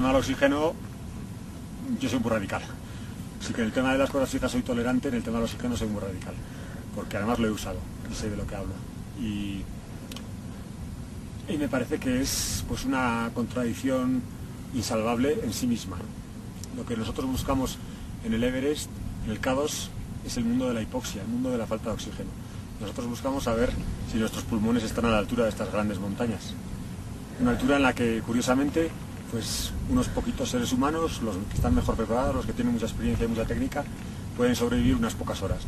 tema del oxígeno, yo soy muy radical. Así que en el tema de las cosas fijas soy tolerante, en el tema del oxígeno soy muy radical. Porque además lo he usado y sé de lo que hablo. Y, me parece que es pues una contradicción insalvable en sí misma. Lo que nosotros buscamos en el Everest, en el K2, es el mundo de la hipoxia, el mundo de la falta de oxígeno. Nosotros buscamos saber si nuestros pulmones están a la altura de estas grandes montañas. Una altura en la que, curiosamente, pues unos poquitos seres humanos, los que están mejor preparados, los que tienen mucha experiencia y mucha técnica, pueden sobrevivir unas pocas horas.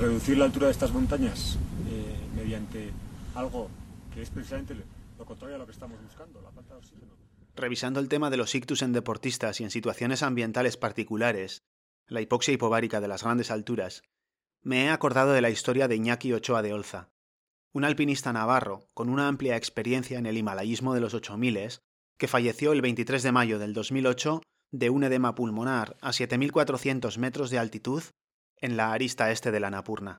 Reducir la altura de estas montañas eh, mediante algo que es precisamente lo contrario a lo que estamos buscando, la falta de oxígeno. Revisando el tema de los ictus en deportistas y en situaciones ambientales particulares, la hipoxia hipovárica de las grandes alturas, me he acordado de la historia de Iñaki Ochoa de Olza, un alpinista navarro con una amplia experiencia en el himalayismo de los 8000 que falleció el 23 de mayo del 2008 de un edema pulmonar a 7.400 metros de altitud en la arista este de la Napurna.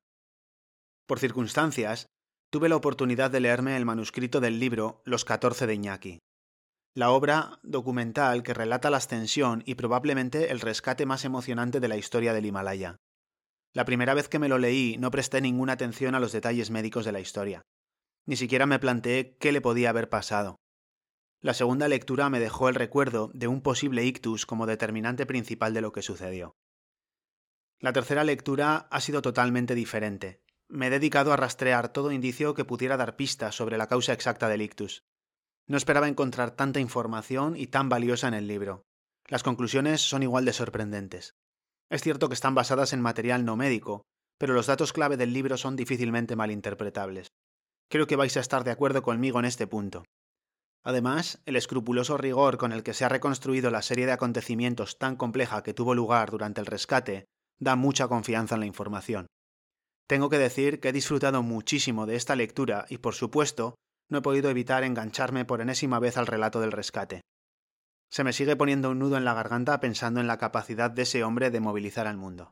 Por circunstancias, tuve la oportunidad de leerme el manuscrito del libro Los 14 de Iñaki, la obra documental que relata la ascensión y probablemente el rescate más emocionante de la historia del Himalaya. La primera vez que me lo leí no presté ninguna atención a los detalles médicos de la historia. Ni siquiera me planteé qué le podía haber pasado. La segunda lectura me dejó el recuerdo de un posible ictus como determinante principal de lo que sucedió. La tercera lectura ha sido totalmente diferente. Me he dedicado a rastrear todo indicio que pudiera dar pistas sobre la causa exacta del ictus. No esperaba encontrar tanta información y tan valiosa en el libro. Las conclusiones son igual de sorprendentes. Es cierto que están basadas en material no médico, pero los datos clave del libro son difícilmente malinterpretables. Creo que vais a estar de acuerdo conmigo en este punto. Además, el escrupuloso rigor con el que se ha reconstruido la serie de acontecimientos tan compleja que tuvo lugar durante el rescate da mucha confianza en la información. Tengo que decir que he disfrutado muchísimo de esta lectura y, por supuesto, no he podido evitar engancharme por enésima vez al relato del rescate. Se me sigue poniendo un nudo en la garganta pensando en la capacidad de ese hombre de movilizar al mundo.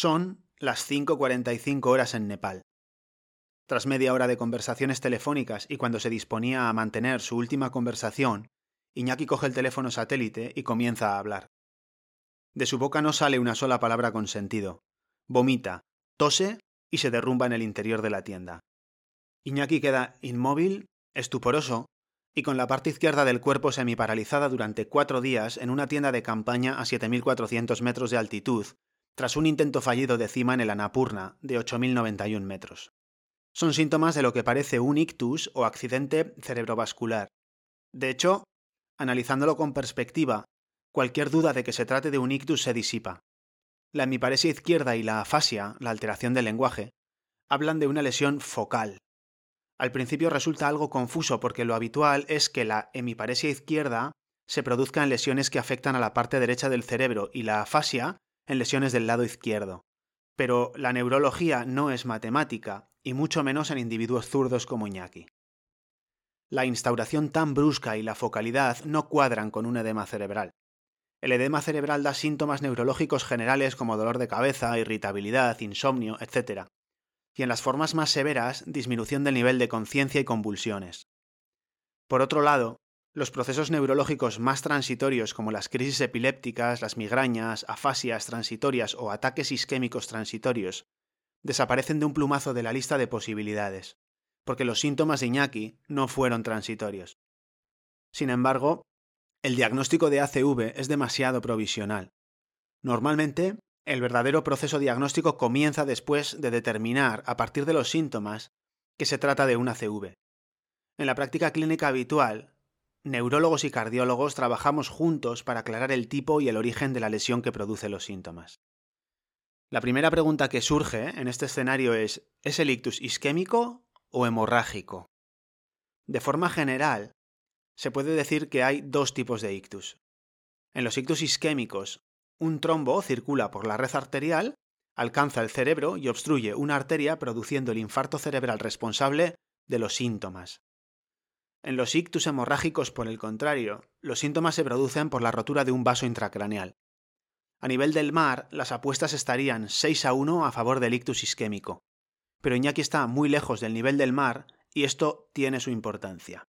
Son las 5.45 horas en Nepal. Tras media hora de conversaciones telefónicas y cuando se disponía a mantener su última conversación, Iñaki coge el teléfono satélite y comienza a hablar. De su boca no sale una sola palabra con sentido. Vomita, tose y se derrumba en el interior de la tienda. Iñaki queda inmóvil, estuporoso, y con la parte izquierda del cuerpo semiparalizada durante cuatro días en una tienda de campaña a 7.400 metros de altitud, tras un intento fallido de cima en el Anapurna, de 8.091 metros. Son síntomas de lo que parece un ictus o accidente cerebrovascular. De hecho, analizándolo con perspectiva, cualquier duda de que se trate de un ictus se disipa. La hemiparesia izquierda y la afasia, la alteración del lenguaje, hablan de una lesión focal. Al principio resulta algo confuso porque lo habitual es que la hemiparesia izquierda se produzca en lesiones que afectan a la parte derecha del cerebro y la afasia en lesiones del lado izquierdo. Pero la neurología no es matemática, y mucho menos en individuos zurdos como Iñaki. La instauración tan brusca y la focalidad no cuadran con un edema cerebral. El edema cerebral da síntomas neurológicos generales como dolor de cabeza, irritabilidad, insomnio, etc. Y en las formas más severas, disminución del nivel de conciencia y convulsiones. Por otro lado, los procesos neurológicos más transitorios como las crisis epilépticas, las migrañas, afasias transitorias o ataques isquémicos transitorios desaparecen de un plumazo de la lista de posibilidades, porque los síntomas de Iñaki no fueron transitorios. Sin embargo, el diagnóstico de ACV es demasiado provisional. Normalmente, el verdadero proceso diagnóstico comienza después de determinar, a partir de los síntomas, que se trata de un ACV. En la práctica clínica habitual, neurólogos y cardiólogos trabajamos juntos para aclarar el tipo y el origen de la lesión que produce los síntomas. La primera pregunta que surge en este escenario es, ¿es el ictus isquémico o hemorrágico? De forma general, se puede decir que hay dos tipos de ictus. En los ictus isquémicos, un trombo circula por la red arterial, alcanza el cerebro y obstruye una arteria produciendo el infarto cerebral responsable de los síntomas. En los ictus hemorrágicos, por el contrario, los síntomas se producen por la rotura de un vaso intracraneal. A nivel del mar, las apuestas estarían 6 a 1 a favor del ictus isquémico. Pero Iñaki está muy lejos del nivel del mar y esto tiene su importancia.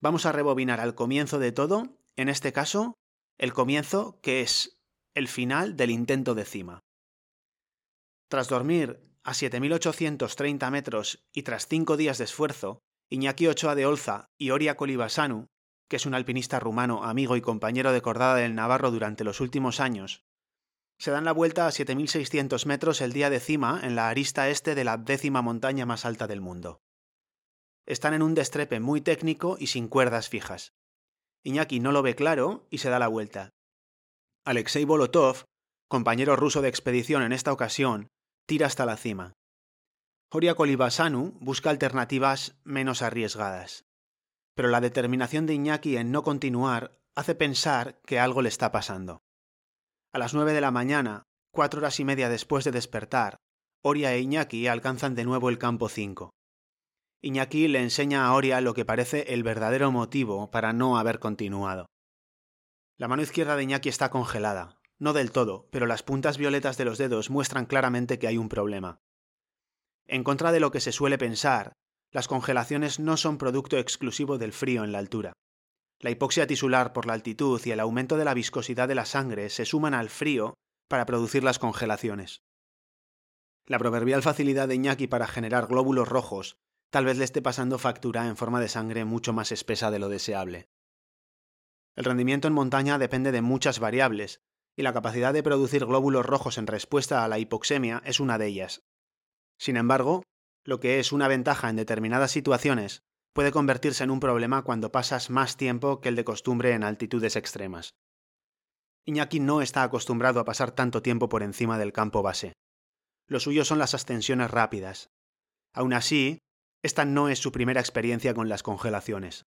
Vamos a rebobinar al comienzo de todo, en este caso, el comienzo que es el final del intento de cima. Tras dormir a 7.830 metros y tras cinco días de esfuerzo, Iñaki Ochoa de Olza y Oria Colibasanu, que es un alpinista rumano, amigo y compañero de cordada del Navarro durante los últimos años, se dan la vuelta a 7.600 metros el día de cima en la arista este de la décima montaña más alta del mundo. Están en un destrepe muy técnico y sin cuerdas fijas. Iñaki no lo ve claro y se da la vuelta. Alexei Bolotov, compañero ruso de expedición en esta ocasión, tira hasta la cima. Horia Kolibasanu busca alternativas menos arriesgadas. Pero la determinación de Iñaki en no continuar hace pensar que algo le está pasando. A las nueve de la mañana, cuatro horas y media después de despertar, Oria e Iñaki alcanzan de nuevo el campo 5. Iñaki le enseña a Oria lo que parece el verdadero motivo para no haber continuado. La mano izquierda de Iñaki está congelada, no del todo, pero las puntas violetas de los dedos muestran claramente que hay un problema. En contra de lo que se suele pensar, las congelaciones no son producto exclusivo del frío en la altura. La hipoxia tisular por la altitud y el aumento de la viscosidad de la sangre se suman al frío para producir las congelaciones. La proverbial facilidad de Iñaki para generar glóbulos rojos tal vez le esté pasando factura en forma de sangre mucho más espesa de lo deseable. El rendimiento en montaña depende de muchas variables, y la capacidad de producir glóbulos rojos en respuesta a la hipoxemia es una de ellas. Sin embargo, lo que es una ventaja en determinadas situaciones puede convertirse en un problema cuando pasas más tiempo que el de costumbre en altitudes extremas. Iñaki no está acostumbrado a pasar tanto tiempo por encima del campo base. Lo suyo son las ascensiones rápidas. Aún así, esta no es su primera experiencia con las congelaciones.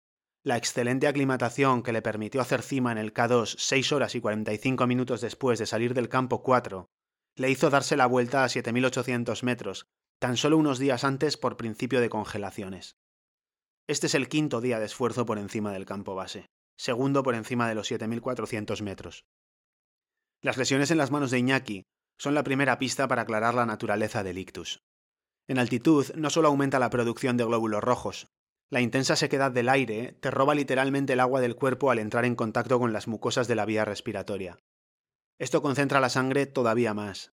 La excelente aclimatación que le permitió hacer cima en el K2 6 horas y 45 minutos después de salir del campo 4 le hizo darse la vuelta a 7.800 metros, tan solo unos días antes por principio de congelaciones. Este es el quinto día de esfuerzo por encima del campo base, segundo por encima de los 7.400 metros. Las lesiones en las manos de Iñaki son la primera pista para aclarar la naturaleza del ictus. En altitud no solo aumenta la producción de glóbulos rojos, la intensa sequedad del aire te roba literalmente el agua del cuerpo al entrar en contacto con las mucosas de la vía respiratoria. Esto concentra la sangre todavía más.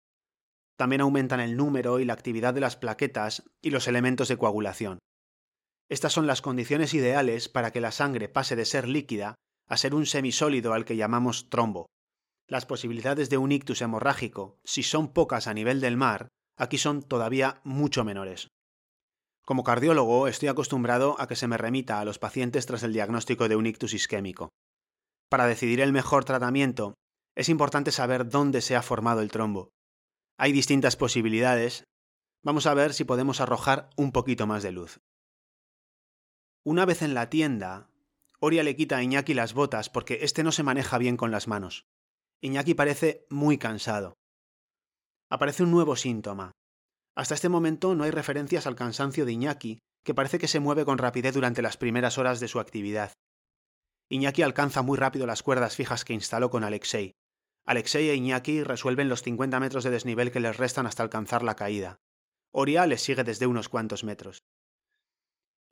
También aumentan el número y la actividad de las plaquetas y los elementos de coagulación. Estas son las condiciones ideales para que la sangre pase de ser líquida a ser un semisólido al que llamamos trombo. Las posibilidades de un ictus hemorrágico, si son pocas a nivel del mar, aquí son todavía mucho menores. Como cardiólogo estoy acostumbrado a que se me remita a los pacientes tras el diagnóstico de un ictus isquémico. Para decidir el mejor tratamiento, es importante saber dónde se ha formado el trombo. Hay distintas posibilidades. Vamos a ver si podemos arrojar un poquito más de luz. Una vez en la tienda, Oria le quita a Iñaki las botas porque éste no se maneja bien con las manos. Iñaki parece muy cansado aparece un nuevo síntoma. Hasta este momento no hay referencias al cansancio de Iñaki, que parece que se mueve con rapidez durante las primeras horas de su actividad. Iñaki alcanza muy rápido las cuerdas fijas que instaló con Alexei. Alexei e Iñaki resuelven los 50 metros de desnivel que les restan hasta alcanzar la caída. Oria les sigue desde unos cuantos metros.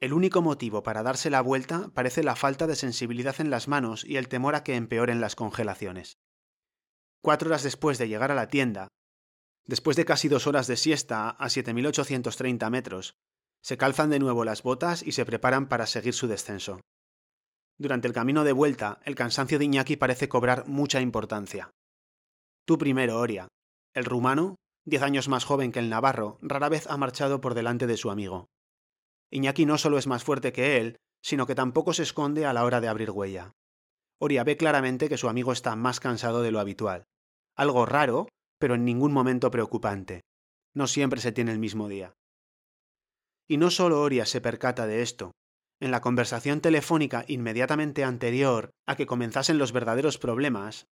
El único motivo para darse la vuelta parece la falta de sensibilidad en las manos y el temor a que empeoren las congelaciones. Cuatro horas después de llegar a la tienda, Después de casi dos horas de siesta a 7.830 metros, se calzan de nuevo las botas y se preparan para seguir su descenso. Durante el camino de vuelta, el cansancio de Iñaki parece cobrar mucha importancia. Tú primero, Oria. El rumano, diez años más joven que el navarro, rara vez ha marchado por delante de su amigo. Iñaki no solo es más fuerte que él, sino que tampoco se esconde a la hora de abrir huella. Oria ve claramente que su amigo está más cansado de lo habitual. Algo raro, pero en ningún momento preocupante. No siempre se tiene el mismo día. Y no solo Oria se percata de esto. En la conversación telefónica inmediatamente anterior a que comenzasen los verdaderos problemas,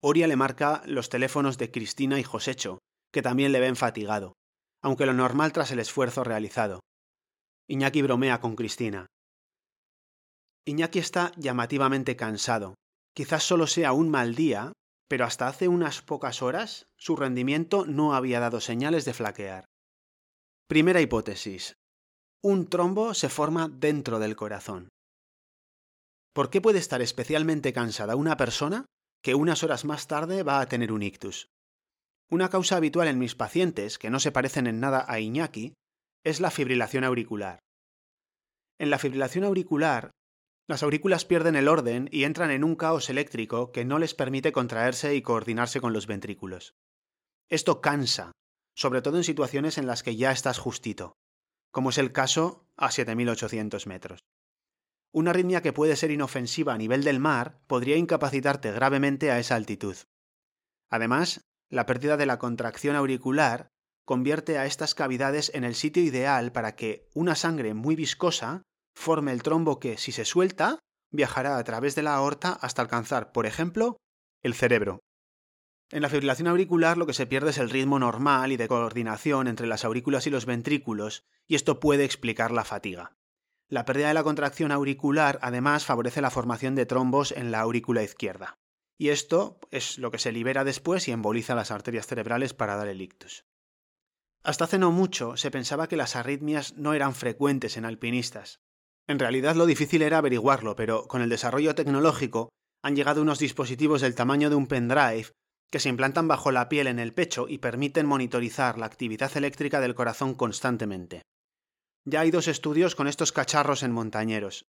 Oria le marca los teléfonos de Cristina y Josecho, que también le ven fatigado, aunque lo normal tras el esfuerzo realizado. Iñaki bromea con Cristina. Iñaki está llamativamente cansado. Quizás solo sea un mal día, pero hasta hace unas pocas horas su rendimiento no había dado señales de flaquear. Primera hipótesis. Un trombo se forma dentro del corazón. ¿Por qué puede estar especialmente cansada una persona que unas horas más tarde va a tener un ictus? Una causa habitual en mis pacientes, que no se parecen en nada a Iñaki, es la fibrilación auricular. En la fibrilación auricular, las aurículas pierden el orden y entran en un caos eléctrico que no les permite contraerse y coordinarse con los ventrículos. Esto cansa, sobre todo en situaciones en las que ya estás justito, como es el caso a 7.800 metros. Una arritmia que puede ser inofensiva a nivel del mar podría incapacitarte gravemente a esa altitud. Además, la pérdida de la contracción auricular convierte a estas cavidades en el sitio ideal para que una sangre muy viscosa forme el trombo que, si se suelta, viajará a través de la aorta hasta alcanzar, por ejemplo, el cerebro. En la fibrilación auricular lo que se pierde es el ritmo normal y de coordinación entre las aurículas y los ventrículos, y esto puede explicar la fatiga. La pérdida de la contracción auricular además favorece la formación de trombos en la aurícula izquierda. Y esto es lo que se libera después y emboliza las arterias cerebrales para dar el ictus. Hasta hace no mucho se pensaba que las arritmias no eran frecuentes en alpinistas, en realidad lo difícil era averiguarlo, pero con el desarrollo tecnológico han llegado unos dispositivos del tamaño de un pendrive que se implantan bajo la piel en el pecho y permiten monitorizar la actividad eléctrica del corazón constantemente. Ya hay dos estudios con estos cacharros en montañeros.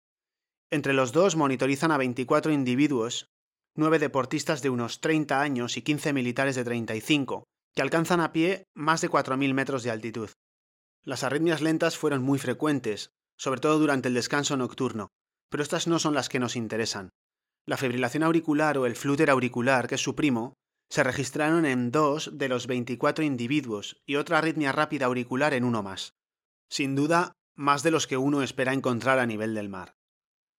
Entre los dos monitorizan a 24 individuos, 9 deportistas de unos 30 años y 15 militares de 35, que alcanzan a pie más de 4.000 metros de altitud. Las arritmias lentas fueron muy frecuentes, sobre todo durante el descanso nocturno, pero estas no son las que nos interesan. La fibrilación auricular o el flúter auricular, que es su primo, se registraron en dos de los 24 individuos y otra arritmia rápida auricular en uno más. Sin duda, más de los que uno espera encontrar a nivel del mar.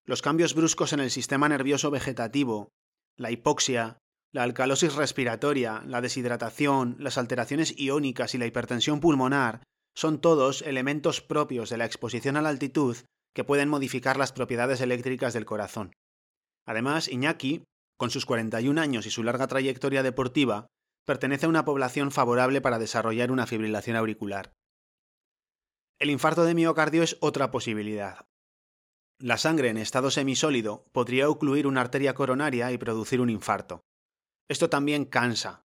Los cambios bruscos en el sistema nervioso vegetativo, la hipoxia, la alcalosis respiratoria, la deshidratación, las alteraciones iónicas y la hipertensión pulmonar son todos elementos propios de la exposición a la altitud que pueden modificar las propiedades eléctricas del corazón. Además, Iñaki, con sus 41 años y su larga trayectoria deportiva, pertenece a una población favorable para desarrollar una fibrilación auricular. El infarto de miocardio es otra posibilidad. La sangre en estado semisólido podría ocluir una arteria coronaria y producir un infarto. Esto también cansa,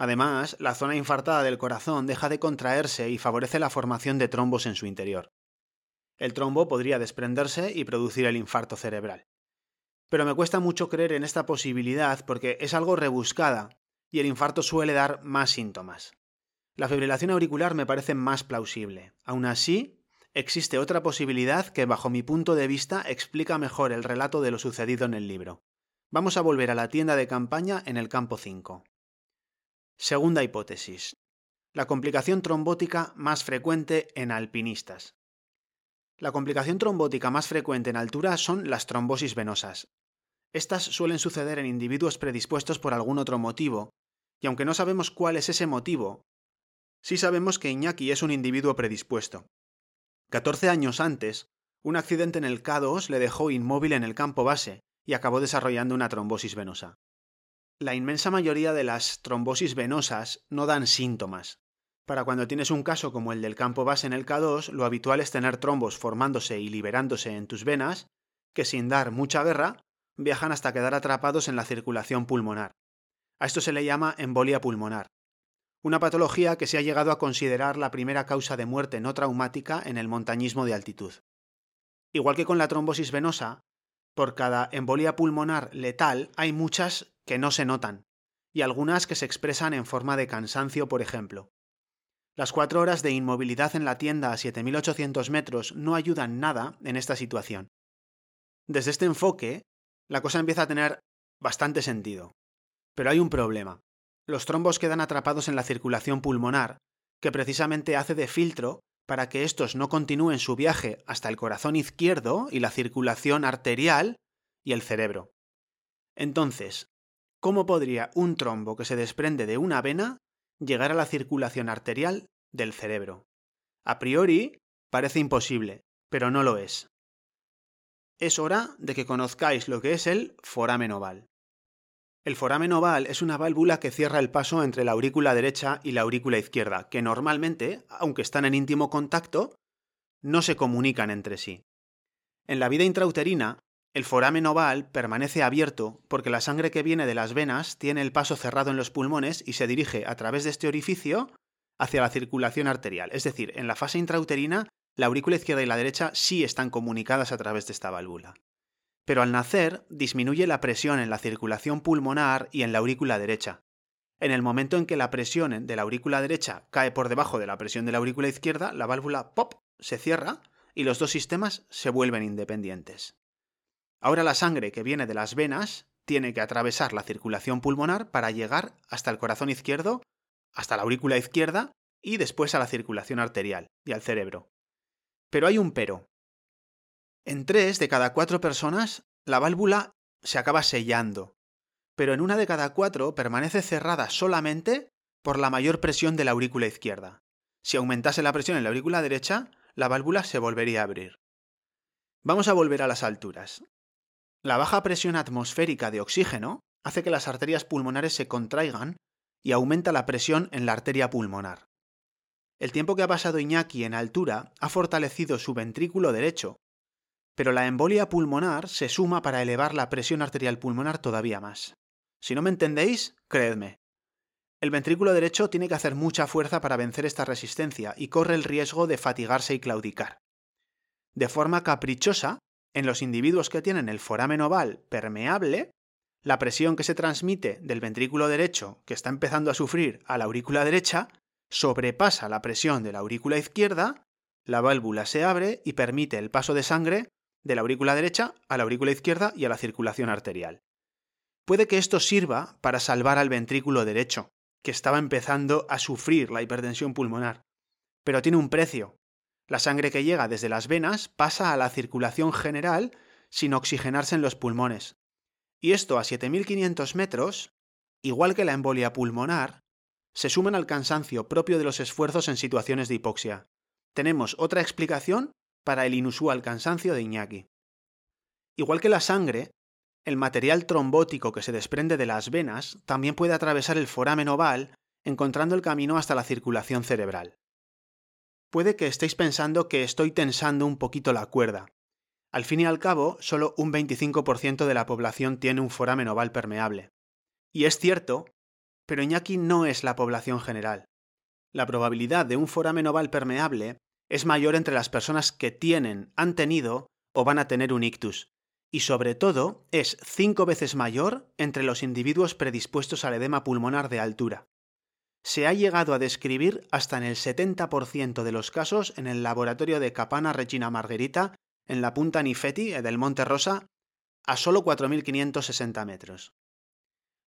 Además, la zona infartada del corazón deja de contraerse y favorece la formación de trombos en su interior. El trombo podría desprenderse y producir el infarto cerebral. Pero me cuesta mucho creer en esta posibilidad porque es algo rebuscada y el infarto suele dar más síntomas. La fibrilación auricular me parece más plausible. Aún así, existe otra posibilidad que bajo mi punto de vista explica mejor el relato de lo sucedido en el libro. Vamos a volver a la tienda de campaña en el campo 5. Segunda hipótesis. La complicación trombótica más frecuente en alpinistas. La complicación trombótica más frecuente en altura son las trombosis venosas. Estas suelen suceder en individuos predispuestos por algún otro motivo, y aunque no sabemos cuál es ese motivo, sí sabemos que Iñaki es un individuo predispuesto. 14 años antes, un accidente en el K2 le dejó inmóvil en el campo base y acabó desarrollando una trombosis venosa. La inmensa mayoría de las trombosis venosas no dan síntomas. Para cuando tienes un caso como el del campo base en el K2, lo habitual es tener trombos formándose y liberándose en tus venas, que sin dar mucha guerra, viajan hasta quedar atrapados en la circulación pulmonar. A esto se le llama embolia pulmonar, una patología que se ha llegado a considerar la primera causa de muerte no traumática en el montañismo de altitud. Igual que con la trombosis venosa, por cada embolia pulmonar letal hay muchas que no se notan, y algunas que se expresan en forma de cansancio, por ejemplo. Las cuatro horas de inmovilidad en la tienda a 7.800 metros no ayudan nada en esta situación. Desde este enfoque, la cosa empieza a tener bastante sentido. Pero hay un problema. Los trombos quedan atrapados en la circulación pulmonar, que precisamente hace de filtro para que estos no continúen su viaje hasta el corazón izquierdo y la circulación arterial y el cerebro. Entonces, ¿cómo podría un trombo que se desprende de una vena llegar a la circulación arterial del cerebro? A priori, parece imposible, pero no lo es. Es hora de que conozcáis lo que es el foramen oval. El foramen oval es una válvula que cierra el paso entre la aurícula derecha y la aurícula izquierda, que normalmente, aunque están en íntimo contacto, no se comunican entre sí. En la vida intrauterina, el foramen oval permanece abierto porque la sangre que viene de las venas tiene el paso cerrado en los pulmones y se dirige a través de este orificio hacia la circulación arterial. Es decir, en la fase intrauterina, la aurícula izquierda y la derecha sí están comunicadas a través de esta válvula pero al nacer disminuye la presión en la circulación pulmonar y en la aurícula derecha. En el momento en que la presión de la aurícula derecha cae por debajo de la presión de la aurícula izquierda, la válvula pop se cierra y los dos sistemas se vuelven independientes. Ahora la sangre que viene de las venas tiene que atravesar la circulación pulmonar para llegar hasta el corazón izquierdo, hasta la aurícula izquierda y después a la circulación arterial y al cerebro. Pero hay un pero. En tres de cada cuatro personas, la válvula se acaba sellando, pero en una de cada cuatro permanece cerrada solamente por la mayor presión de la aurícula izquierda. Si aumentase la presión en la aurícula derecha, la válvula se volvería a abrir. Vamos a volver a las alturas. La baja presión atmosférica de oxígeno hace que las arterias pulmonares se contraigan y aumenta la presión en la arteria pulmonar. El tiempo que ha pasado Iñaki en altura ha fortalecido su ventrículo derecho pero la embolia pulmonar se suma para elevar la presión arterial pulmonar todavía más. Si no me entendéis, creedme. El ventrículo derecho tiene que hacer mucha fuerza para vencer esta resistencia y corre el riesgo de fatigarse y claudicar. De forma caprichosa, en los individuos que tienen el foramen oval permeable, la presión que se transmite del ventrículo derecho, que está empezando a sufrir, a la aurícula derecha, sobrepasa la presión de la aurícula izquierda, la válvula se abre y permite el paso de sangre de la aurícula derecha a la aurícula izquierda y a la circulación arterial. Puede que esto sirva para salvar al ventrículo derecho, que estaba empezando a sufrir la hipertensión pulmonar. Pero tiene un precio. La sangre que llega desde las venas pasa a la circulación general sin oxigenarse en los pulmones. Y esto a 7.500 metros, igual que la embolia pulmonar, se suman al cansancio propio de los esfuerzos en situaciones de hipoxia. Tenemos otra explicación para el inusual cansancio de Iñaki. Igual que la sangre, el material trombótico que se desprende de las venas también puede atravesar el foramen oval, encontrando el camino hasta la circulación cerebral. Puede que estéis pensando que estoy tensando un poquito la cuerda. Al fin y al cabo, solo un 25% de la población tiene un foramen oval permeable. Y es cierto, pero Iñaki no es la población general. La probabilidad de un foramen oval permeable es mayor entre las personas que tienen, han tenido o van a tener un ictus, y sobre todo es cinco veces mayor entre los individuos predispuestos al edema pulmonar de altura. Se ha llegado a describir hasta en el 70% de los casos en el laboratorio de Capana Regina Margherita, en la punta Nifeti del Monte Rosa, a solo 4.560 metros.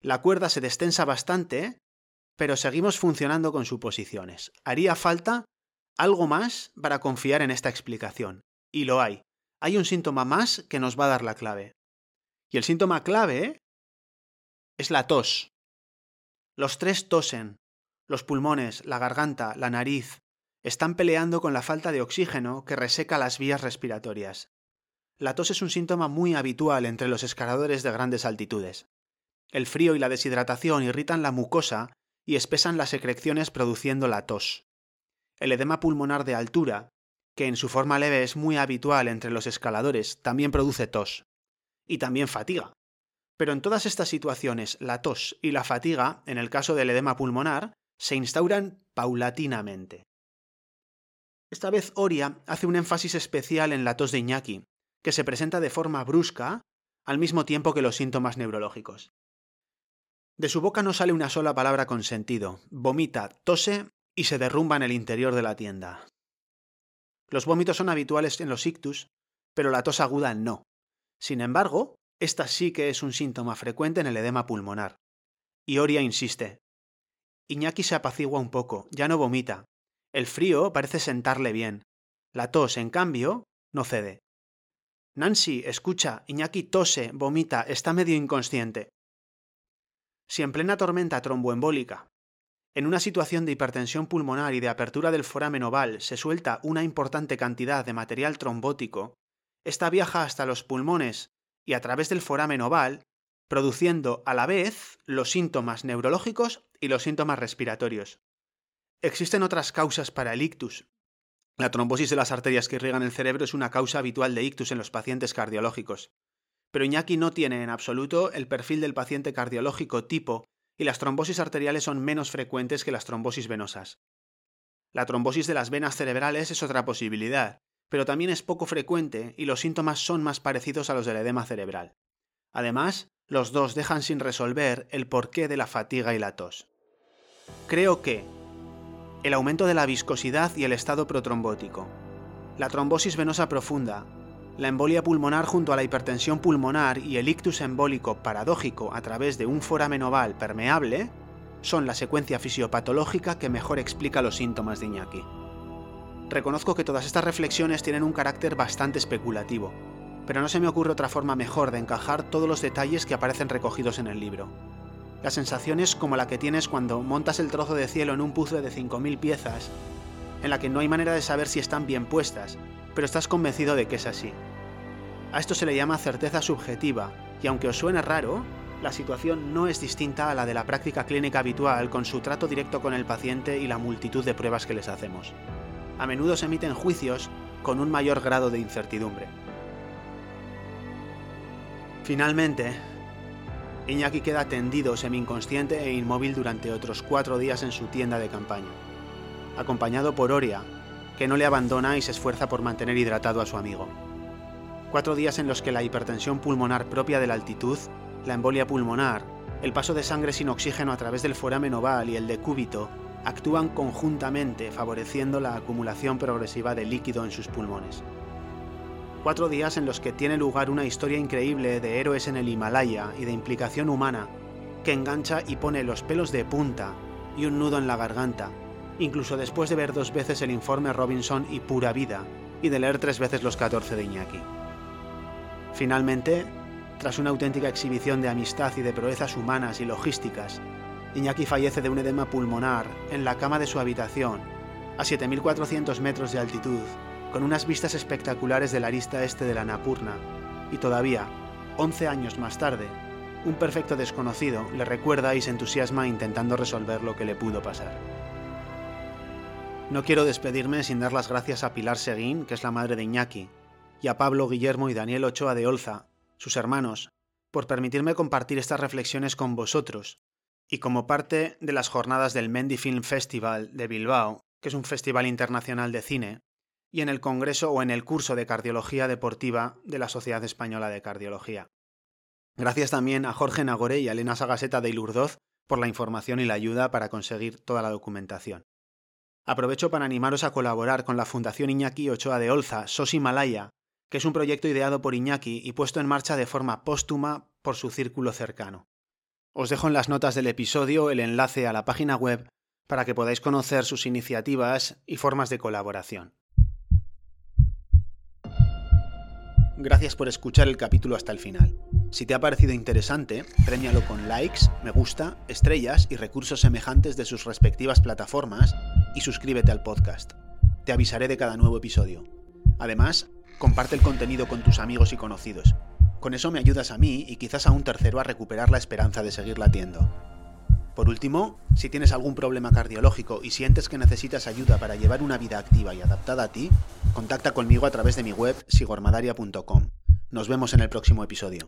La cuerda se destensa bastante, pero seguimos funcionando con suposiciones. Haría falta algo más para confiar en esta explicación. Y lo hay. Hay un síntoma más que nos va a dar la clave. Y el síntoma clave es la tos. Los tres tosen. Los pulmones, la garganta, la nariz, están peleando con la falta de oxígeno que reseca las vías respiratorias. La tos es un síntoma muy habitual entre los escaladores de grandes altitudes. El frío y la deshidratación irritan la mucosa y espesan las secreciones produciendo la tos. El edema pulmonar de altura, que en su forma leve es muy habitual entre los escaladores, también produce tos. Y también fatiga. Pero en todas estas situaciones, la tos y la fatiga, en el caso del edema pulmonar, se instauran paulatinamente. Esta vez Oria hace un énfasis especial en la tos de Iñaki, que se presenta de forma brusca al mismo tiempo que los síntomas neurológicos. De su boca no sale una sola palabra con sentido, vomita, tose y se derrumba en el interior de la tienda. Los vómitos son habituales en los ictus, pero la tos aguda no. Sin embargo, esta sí que es un síntoma frecuente en el edema pulmonar. Y Oria insiste, Iñaki se apacigua un poco, ya no vomita. El frío parece sentarle bien. La tos, en cambio, no cede. Nancy, escucha, Iñaki tose, vomita, está medio inconsciente. Si en plena tormenta tromboembólica, en una situación de hipertensión pulmonar y de apertura del foramen oval se suelta una importante cantidad de material trombótico, esta viaja hasta los pulmones y a través del foramen oval, produciendo a la vez los síntomas neurológicos y los síntomas respiratorios. Existen otras causas para el ictus. La trombosis de las arterias que irrigan el cerebro es una causa habitual de ictus en los pacientes cardiológicos. Pero Iñaki no tiene en absoluto el perfil del paciente cardiológico tipo y las trombosis arteriales son menos frecuentes que las trombosis venosas. La trombosis de las venas cerebrales es otra posibilidad, pero también es poco frecuente y los síntomas son más parecidos a los del edema cerebral. Además, los dos dejan sin resolver el porqué de la fatiga y la tos. Creo que el aumento de la viscosidad y el estado protrombótico, la trombosis venosa profunda, la embolia pulmonar junto a la hipertensión pulmonar y el ictus embólico paradójico a través de un foramen oval permeable son la secuencia fisiopatológica que mejor explica los síntomas de Iñaki. Reconozco que todas estas reflexiones tienen un carácter bastante especulativo, pero no se me ocurre otra forma mejor de encajar todos los detalles que aparecen recogidos en el libro. La sensación es como la que tienes cuando montas el trozo de cielo en un puzzle de 5.000 piezas, en la que no hay manera de saber si están bien puestas, pero estás convencido de que es así. A esto se le llama certeza subjetiva, y aunque os suene raro, la situación no es distinta a la de la práctica clínica habitual con su trato directo con el paciente y la multitud de pruebas que les hacemos. A menudo se emiten juicios con un mayor grado de incertidumbre. Finalmente, Iñaki queda tendido, semi-inconsciente e inmóvil durante otros cuatro días en su tienda de campaña, acompañado por Oria, que no le abandona y se esfuerza por mantener hidratado a su amigo. Cuatro días en los que la hipertensión pulmonar propia de la altitud, la embolia pulmonar, el paso de sangre sin oxígeno a través del foramen oval y el decúbito actúan conjuntamente favoreciendo la acumulación progresiva de líquido en sus pulmones. Cuatro días en los que tiene lugar una historia increíble de héroes en el Himalaya y de implicación humana, que engancha y pone los pelos de punta y un nudo en la garganta, incluso después de ver dos veces el informe Robinson y Pura Vida, y de leer tres veces los 14 de Iñaki. Finalmente, tras una auténtica exhibición de amistad y de proezas humanas y logísticas, Iñaki fallece de un edema pulmonar en la cama de su habitación, a 7.400 metros de altitud, con unas vistas espectaculares del arista este de la Napurna, y todavía, 11 años más tarde, un perfecto desconocido le recuerda y se entusiasma intentando resolver lo que le pudo pasar. No quiero despedirme sin dar las gracias a Pilar Seguín, que es la madre de Iñaki, y a Pablo Guillermo y Daniel Ochoa de Olza, sus hermanos, por permitirme compartir estas reflexiones con vosotros, y como parte de las jornadas del Mendy Film Festival de Bilbao, que es un festival internacional de cine, y en el Congreso o en el curso de Cardiología Deportiva de la Sociedad Española de Cardiología. Gracias también a Jorge Nagore y a Elena Sagaseta de Ilurdoz por la información y la ayuda para conseguir toda la documentación. Aprovecho para animaros a colaborar con la Fundación Iñaki Ochoa de Olza, SOS Himalaya, que es un proyecto ideado por Iñaki y puesto en marcha de forma póstuma por su círculo cercano. Os dejo en las notas del episodio el enlace a la página web para que podáis conocer sus iniciativas y formas de colaboración. Gracias por escuchar el capítulo hasta el final. Si te ha parecido interesante, premialo con likes, me gusta, estrellas y recursos semejantes de sus respectivas plataformas y suscríbete al podcast. Te avisaré de cada nuevo episodio. Además, comparte el contenido con tus amigos y conocidos. Con eso me ayudas a mí y quizás a un tercero a recuperar la esperanza de seguir latiendo. Por último, si tienes algún problema cardiológico y sientes que necesitas ayuda para llevar una vida activa y adaptada a ti, contacta conmigo a través de mi web sigormadaria.com. Nos vemos en el próximo episodio.